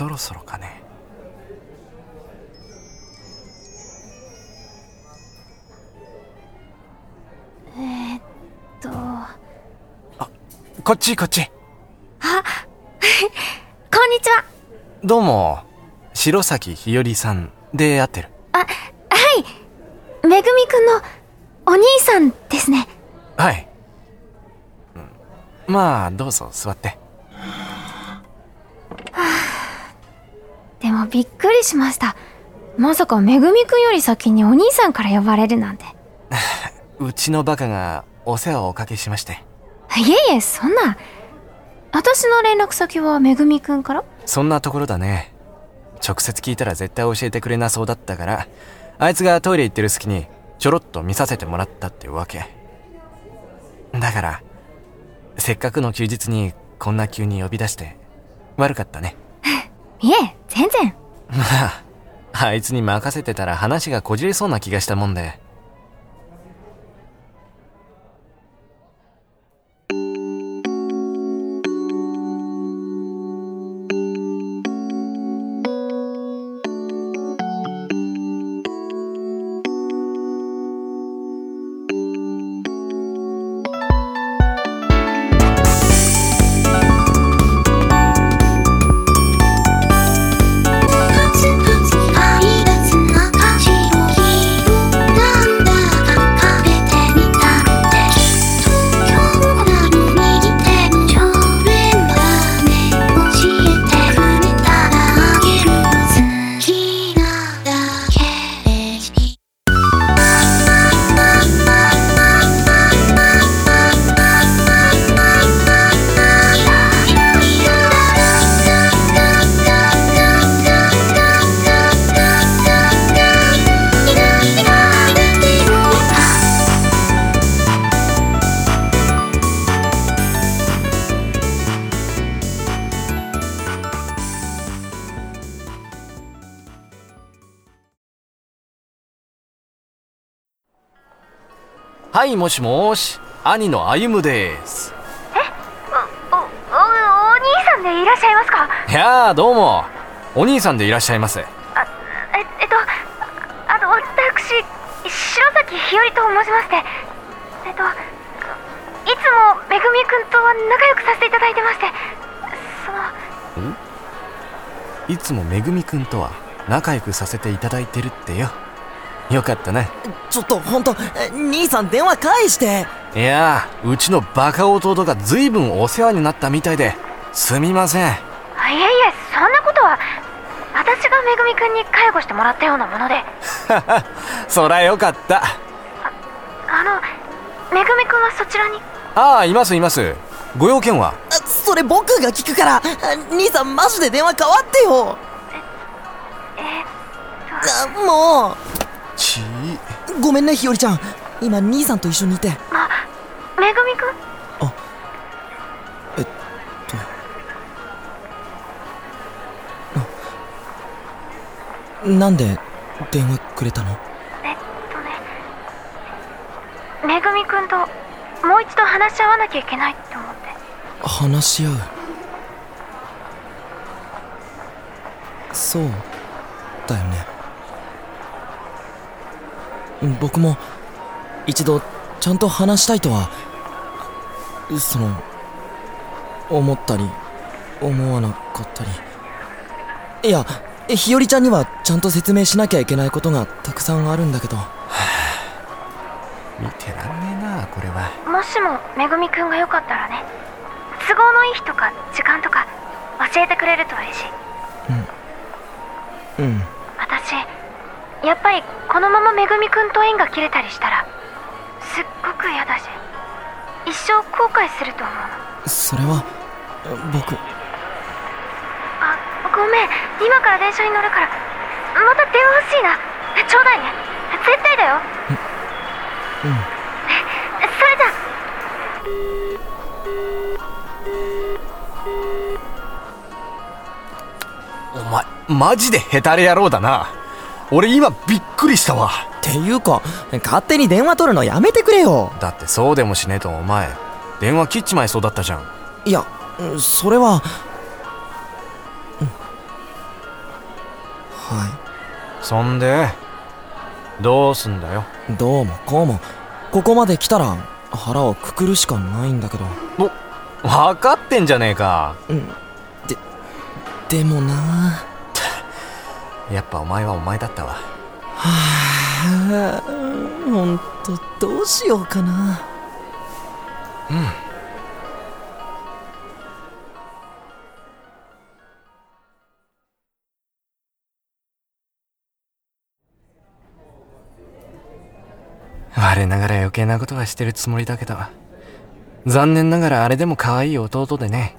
そろそろかね。えー、っと。こっちこっち。あ こんにちは。どうも白崎ひよりさんで会ってる。あはい。めぐみくんのお兄さんですね。はい、うん。まあどうぞ座ってでもびっくりしました。まさかめぐみくんより先にお兄さんから呼ばれるなんて。うちのバカがお世話をおかけしまして。いえいえそんな。私の連絡先はめぐみくんから？そんなところだね。直接聞いたら絶対教えてくれなそうだったからあいつがトイレ行ってる隙にちょろっと見させてもらったってわけ。だからせっかくの休日にこんな急に呼び出して悪かったねいえ全然。ま ああいつに任せてたら話がこじれそうな気がしたもんで。はいもしもし兄の歩夢です。おおおお兄さんでいらっしゃいますか？いやーどうも。お兄さんでいらっしゃいますあええっとあの私白崎ひよりと申しまして。えっといつもめぐみくんと仲良くさせていただいてまして。その。いつもめぐみくんとは仲良くさせていただいてるってよよかったねちょっとほんと兄さん電話返して。いやーうちのバカ弟が随分お世話になったみたいですみません。あいえいえそんなことは私がめぐみくんに介護してもらったようなもので。そらよかった。あのめぐみくんはそちらに？ああいますいます。ご用件は？あそれ僕が聞くからあ兄さんマジで電話変わってよ。えあもちうごめんねひよりちゃん。今兄さんと一緒にいて。あめぐみくん？えっと。あなんで電話くれたの？えっとね。めぐみくんともう一度話し合わなきゃいけないって思って。話し合う？そうだよね僕も一度ちゃんと話したいとはその思ったり思わなかったり。いや日和ちゃんにはちゃんと説明しなきゃいけないことがたくさんあるんだけど。見てらんねえなこれは。もしもめぐみくんがよかったらね。都合のいい日とか時間とか教えてくれると嬉しい。うん。私やっぱりこのままめぐみくんと縁が切れたりしたらすっごく嫌だし一生後悔すると思うの。それは僕。あごめん。今から電車に乗るからまた電話欲しいな。ちょうだいね。絶対だよ。うん。それじゃお前マジでヘタレ野郎だな俺今びっくりしたわ。っていうか勝手に電話取るのやめてくれよ。だってそうでもしねえとお前電話切っちまいそうだったじゃん。いやそれはそんでどうすんだよ。どうもこうも。ここまで来たら腹をくくるしかないんだけど。分かってんじゃねえか。うん。ででもなやっぱお前はお前だったわ。はあほんとどうしようかな。我ながら余計なことはしてるつもりだけど残念ながらあれでも可愛い弟でね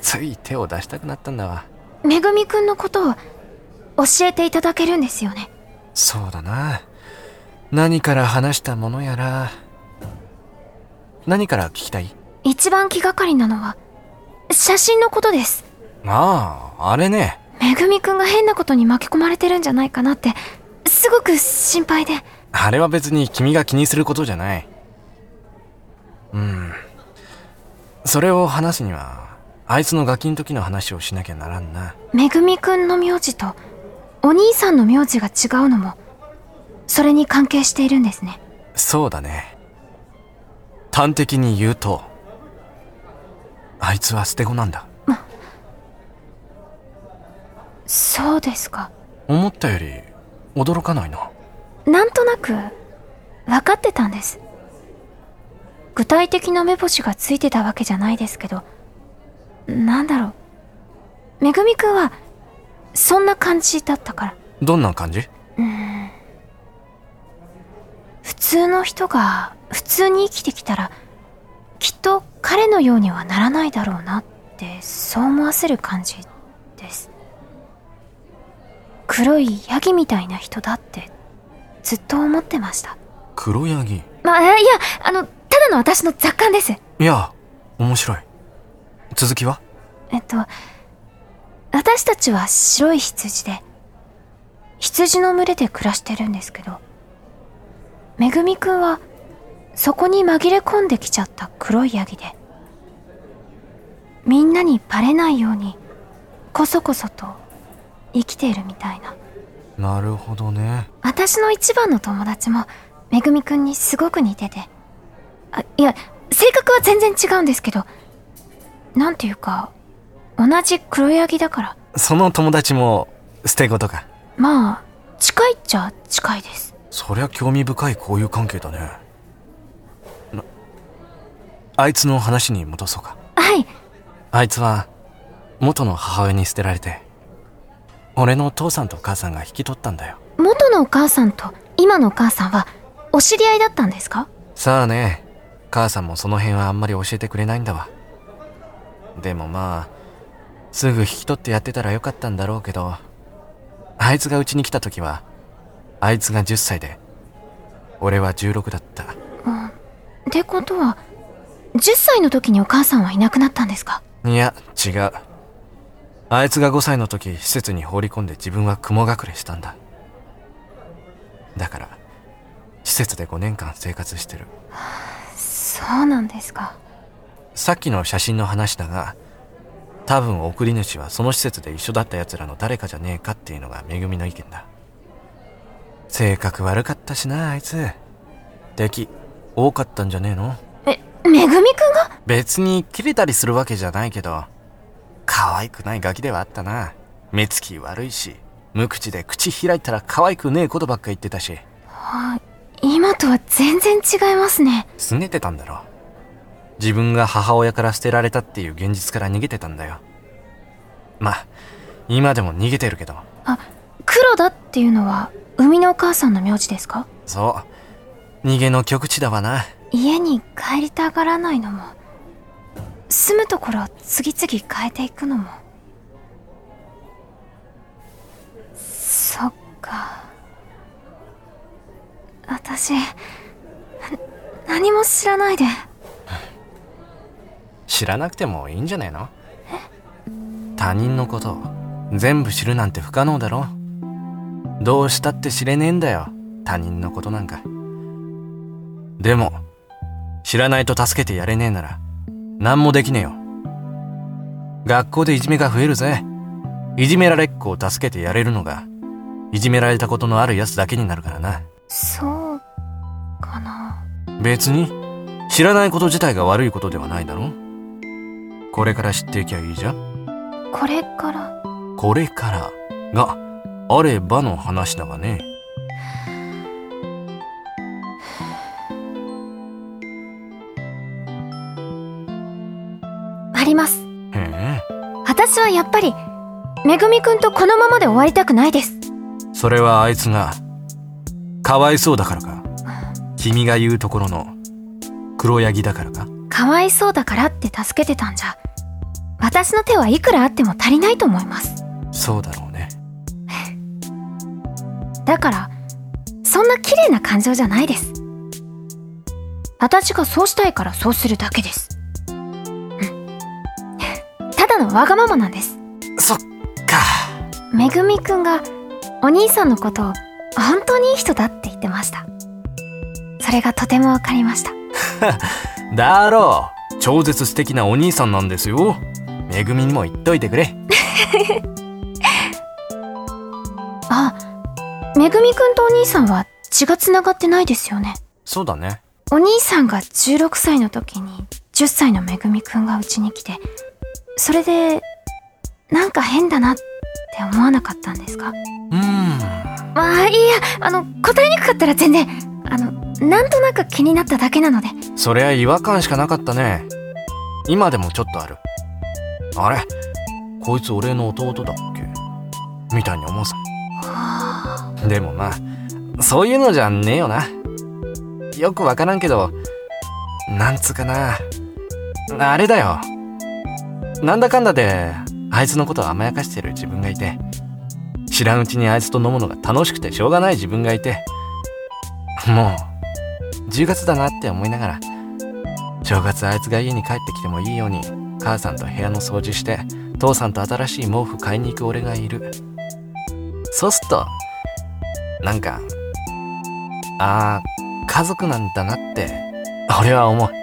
つい手を出したくなったんだわ。めぐみくんのことを教えていただけるんですよね？そうだな。何から話したものやら何から聞きたい？一番気がかりなのは写真のことです。あああれね。めぐみくんが変なことに巻き込まれてるんじゃないかなってすごく心配で。あれは別に君が気にすることじゃない。うん。それを話すにはあいつのガキの時の話をしなきゃならんな。めぐみくんの名字とお兄さんの名字が違うのもそれに関係しているんですね。そうだね。端的に言うとあいつは捨て子なんだ。そうですか。思ったより驚かないな。なんとなく分かってたんです。具体的な目星がついてたわけじゃないですけどなんだろう。めぐみくんはそんな感じだったから。どんな感じ？普通の人が普通に生きてきたらきっと彼のようにはならないだろうなってそう思わせる感じです。黒いヤギみたいな人だってずっと思ってました。黒ヤギ？まあいやあのただの私の雑感です。いや面白い。続きは？えっと私たちは白い羊で羊の群れで暮らしてるんですけどめぐみくんはそこに紛れ込んできちゃった黒いヤギでみんなにバレないようにこそこそと生きているみたいな。なるほどね。私の一番の友達もめぐみくんにすごく似ててあいや性格は全然違うんですけどなんていうか同じ黒ヤギだから。その友達も捨て子とか。まあ近いっちゃ近いです。そりゃ興味深い交友関係だね。なあいつの話に戻そうか。はい。あいつは元の母親に捨てられて俺の父さんと母さんが引き取ったんだよ。元のお母さんと今のお母さんはお知り合いだったんですか？さあね母さんもその辺はあんまり教えてくれないんだわ。でもまあすぐ引き取ってやってたらよかったんだろうけどあいつがうちに来た時はあいつが10歳で俺は16だった。ってことは10歳の時にお母さんはいなくなったんですか？いや違う。あいつが5歳の時施設に放り込んで自分は雲隠れしたんだ。だから施設で5年間生活してる。そうなんですか。さっきの写真の話だが多分送り主はその施設で一緒だった奴らの誰かじゃねえかっていうのがめぐみの意見だ。性格悪かったしなあいつ。敵多かったんじゃねえの？えめぐみくんが？別に切れたりするわけじゃないけど可愛くないガキではあったな。目つき悪いし無口で口開いたら可愛くねえことばっか言ってたし。今とは全然違いますね。拗ねてたんだろ自分が母親から捨てられたっていう現実から逃げてたんだよ。まあ今でも逃げてるけど。あ黒だっていうのは生みのお母さんの名字ですか？そう。逃げの極地だわな。家に帰りたがらないのも。住むところを次々変えていくのも。そっか。私な何も知らないで知らなくてもいいんじゃねえの？他人のこと全部知るなんて不可能だろ。どうしたって知れねえんだよ他人のことなんか。でも知らないと助けてやれねえなら何もできねえよ。学校でいじめが増えるぜ。いじめられっ子を助けてやれるのがいじめられたことのある奴だけになるからな。そうかな。別に、知らないこと自体が悪いことではないだろこれから知っていきゃいいじゃん？これから？これからがあればの話だがね。ありますへえ。私はやっぱりめぐみくんとこのままで終わりたくないですそれはあいつが、かわいそうだからか？君が言うところの、黒ヤギだからか？かわいそうだからって助けてたんじゃ。私の手はいくらあっても足りないと思います。そうだろうね。だからそんな綺麗な感情じゃないです。私がそうしたいからそうするだけです。うん。ただのわがままなんです。そっか。めぐみくんがお兄さんのことを本当にいい人だって言ってました。それがとてもわかりました だろう。超絶素敵なお兄さんなんですよ。めぐみにも言っといてくれ。あめぐみくんとお兄さんは血がつながってないですよねそうだね。お兄さんが16歳の時に10歳のめぐみくんがうちに来てそれでなんか変だなって思わなかったんですか？うーん。まあいいやあの答えにくかったら全然なんとなく気になっただけなのでそりゃ違和感しかなかったね。今でもちょっとある。あれ？こいつ俺の弟だっけ？みたいに思うさ。でもまあ、そういうのじゃねえよな。よくわからんけど、なんつうかな。あれだよ。なんだかんだで、あいつのことを甘やかしてる自分がいて、知らんうちにあいつと飲むのが楽しくてしょうがない自分がいて、もう、10月だなって思いながら、正月あいつが家に帰ってきてもいいように、母さんと部屋の掃除して、父さんと新しい毛布買いに行く俺がいる。そうすっと、なんか、ああ、家族なんだなって、俺は思う。そ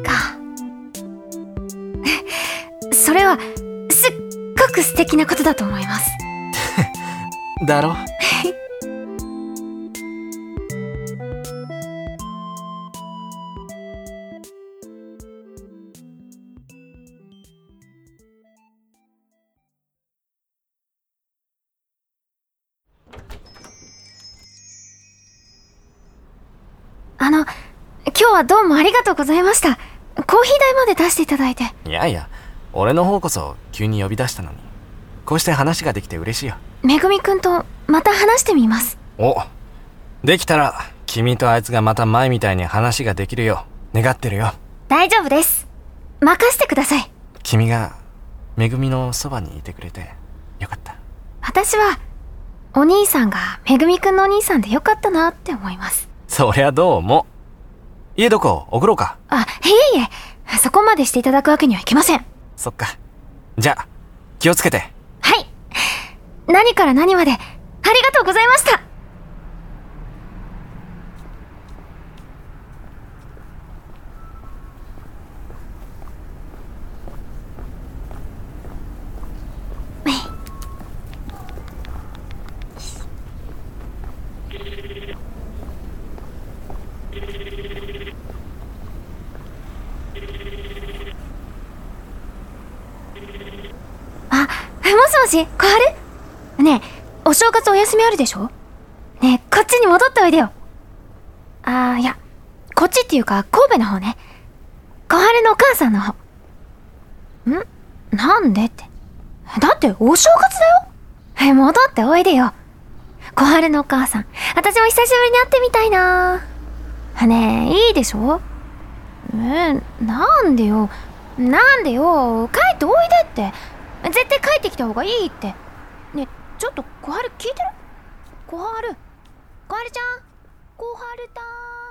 っかそれはすっごく素敵なことだと思います だろ？ありがとうございましたコーヒー代まで出していただいていやいや、俺の方こそ急に呼び出したのに。こうして話ができて嬉しいよ。めぐみくんとまた話してみますおできたら、君とあいつがまた前みたいに話ができるよう、願ってるよ。大丈夫です任せてください君が、めぐみのそばにいてくれて、よかった。私はお兄さんがめぐみくんのお兄さんでよかったなって思いますそりゃどうも。家どこ送ろうか？あいえいえそこまでしていただくわけにはいきませんそっか。じゃあ、気をつけて。はい何から何までありがとうございましたもしもし、小春？ねえ、お正月お休みあるでしょ？ねえ、こっちに戻っておいでよ。あー、いや、こっちっていうか、神戸の方ね。小春のお母さんの方。ん？なんでって。だって、お正月だよ？え、戻っておいでよ。小春のお母さん。私も久しぶりに会ってみたいなねえ、いいでしょ？え、なんでよ？なんでよ？帰っておいでって。絶対帰ってきた方がいいって。ねちょっと小春聞いてる？小春。小春ちゃん。小春たーん。